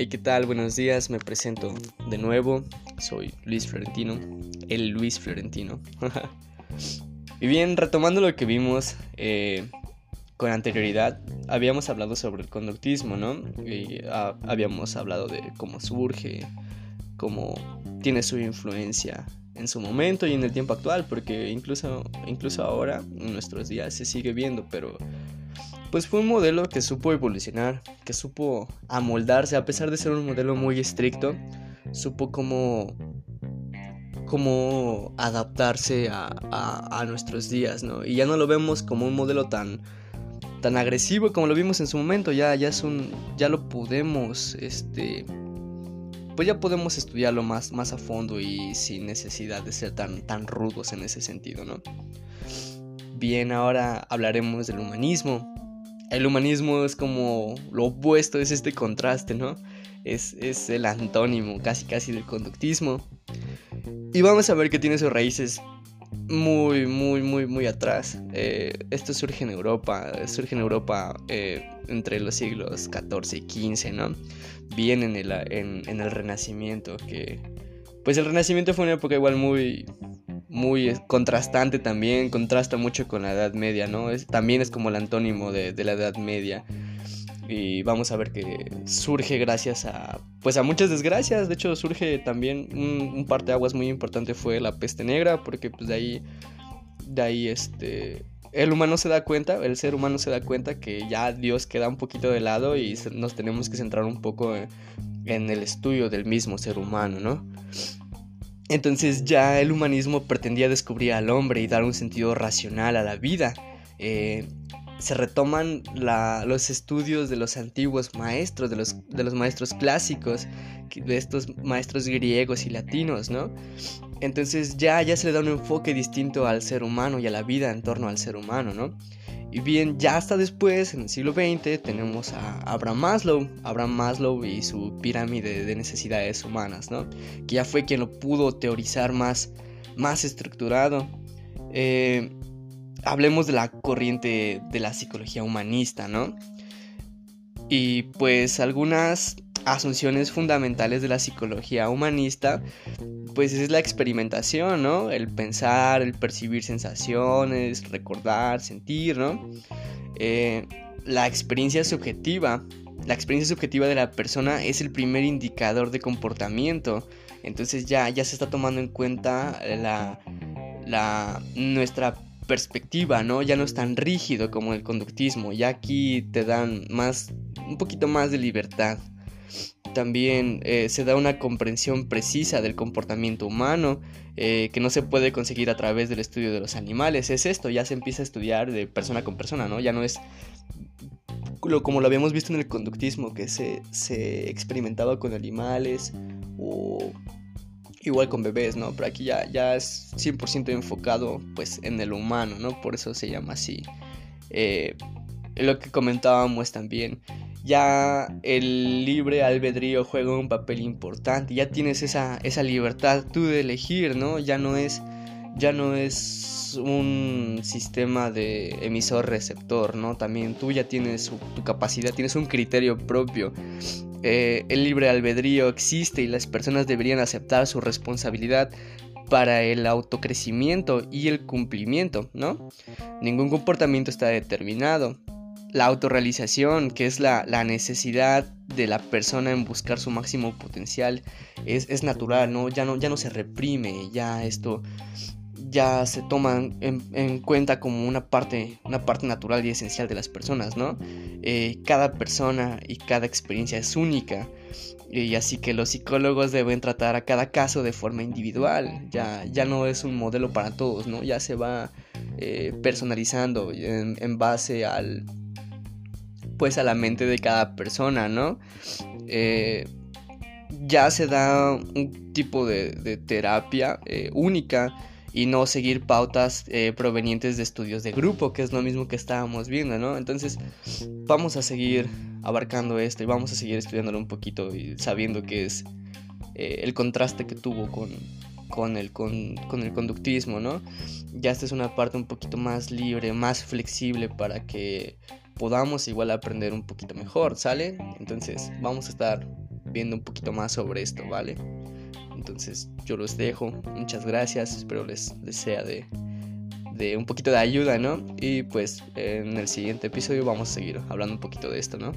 Hey, ¿qué tal? Buenos días, me presento de nuevo. Soy Luis Florentino, el Luis Florentino. y bien, retomando lo que vimos eh, con anterioridad, habíamos hablado sobre el conductismo, ¿no? Ah, habíamos hablado de cómo surge, cómo tiene su influencia en su momento y en el tiempo actual, porque incluso, incluso ahora, en nuestros días, se sigue viendo, pero pues fue un modelo que supo evolucionar, que supo amoldarse, a pesar de ser un modelo muy estricto, supo cómo, cómo adaptarse a, nuestros días, ¿no? Y ya no lo vemos como un modelo tan, tan agresivo como lo vimos en su momento, ya, ya es un, ya lo podemos, este, pues ya podemos estudiarlo más, más a fondo y sin necesidad de ser tan, tan rudos en ese sentido, ¿no? Bien, ahora hablaremos del humanismo, el humanismo es como lo opuesto, es este contraste, ¿no? Es, el antónimo casi casi del conductismo. Y vamos a ver que tiene sus raíces muy, muy, muy, muy atrás. Eh, esto surge en Europa, surge en Europa eh, entre los siglos XIV y XV, ¿no? Bien en el, en el Renacimiento, que... Pues el Renacimiento fue una época igual muy, muy contrastante también, contrasta mucho con la Edad Media, ¿no? Es, también es como el antónimo de, la Edad Media. Y vamos a ver que surge gracias a, pues a muchas desgracias. De hecho, surge también un, un parteaguas muy importante fue la peste negra, porque pues de ahí, de ahí este, el humano se da cuenta, el ser humano se da cuenta que ya Dios queda un poquito de lado y nos tenemos que centrar un poco en el estudio del mismo ser humano, ¿no? Entonces ya el humanismo pretendía descubrir al hombre y dar un sentido racional a la vida. Eh, se retoman los estudios de los antiguos maestros, de los, de los maestros clásicos, de estos maestros griegos y latinos, ¿no? Entonces ya, ya se le da un enfoque distinto al ser humano y a la vida en torno al ser humano, ¿no? Y bien, ya hasta después, en el siglo XX, tenemos a Abraham Maslow, Abraham Maslow y su pirámide de necesidades humanas, ¿no? Que ya fue quien lo pudo teorizar más, más estructurado. Eh, hablemos de la corriente de la psicología humanista, ¿no? Y pues algunas asunciones fundamentales de la psicología humanista, pues es la experimentación, ¿no? El pensar, el percibir sensaciones, recordar, sentir, ¿no? Eh, la experiencia subjetiva. La experiencia subjetiva de la persona es el primer indicador de comportamiento. Entonces ya, ya se está tomando en cuenta la, nuestra perspectiva, ¿no? Ya no es tan rígido como el conductismo. Ya aquí te dan más, un poquito más de libertad. También eh, se da una comprensión precisa del comportamiento humano eh, que no se puede conseguir a través del estudio de los animales. Es esto, ya se empieza a estudiar de persona con persona, ¿no? Ya no es lo, como lo habíamos visto en el conductismo, que se, se experimentaba con animales o igual con bebés, ¿no? Pero aquí ya, ya es 100% enfocado pues en el humano, ¿no? Por eso se llama así. Eh, lo que comentábamos también ya el libre albedrío juega un papel importante, ya tienes esa, esa libertad tú de elegir, ¿no? Ya no es, ya no es un sistema de emisor-receptor, ¿no? También tú ya tienes tu capacidad, tienes un criterio propio. Eh, el libre albedrío existe y las personas deberían aceptar su responsabilidad para el autocrecimiento y el cumplimiento, ¿no? Ningún comportamiento está determinado la autorrealización, que es la, necesidad de la persona en buscar su máximo potencial, es, natural, ¿no? Ya, ¿no? ya no se reprime, ya esto ya se toma en, cuenta como una parte, una parte natural y esencial de las personas, ¿no? Eh, cada persona y cada experiencia es única. Y así que los psicólogos deben tratar a cada caso de forma individual. Ya, ya no es un modelo para todos, ¿no? Ya se va eh, personalizando en base al, pues a la mente de cada persona, ¿no? Eh, ya se da un tipo de, terapia eh, única y no seguir pautas eh, provenientes de estudios de grupo, que es lo mismo que estábamos viendo, ¿no? Entonces vamos a seguir abarcando esto y vamos a seguir estudiándolo un poquito y sabiendo que es el contraste que tuvo con, con, el, con, con el conductismo, ¿no? Ya esta es una parte un poquito más libre, más flexible para que podamos igual aprender un poquito mejor, ¿sale? Entonces vamos a estar viendo un poquito más sobre esto, ¿vale? Entonces yo los dejo, muchas gracias, espero les, les sea de, de un poquito de ayuda, ¿no? Y pues en el siguiente episodio vamos a seguir hablando un poquito de esto, ¿no?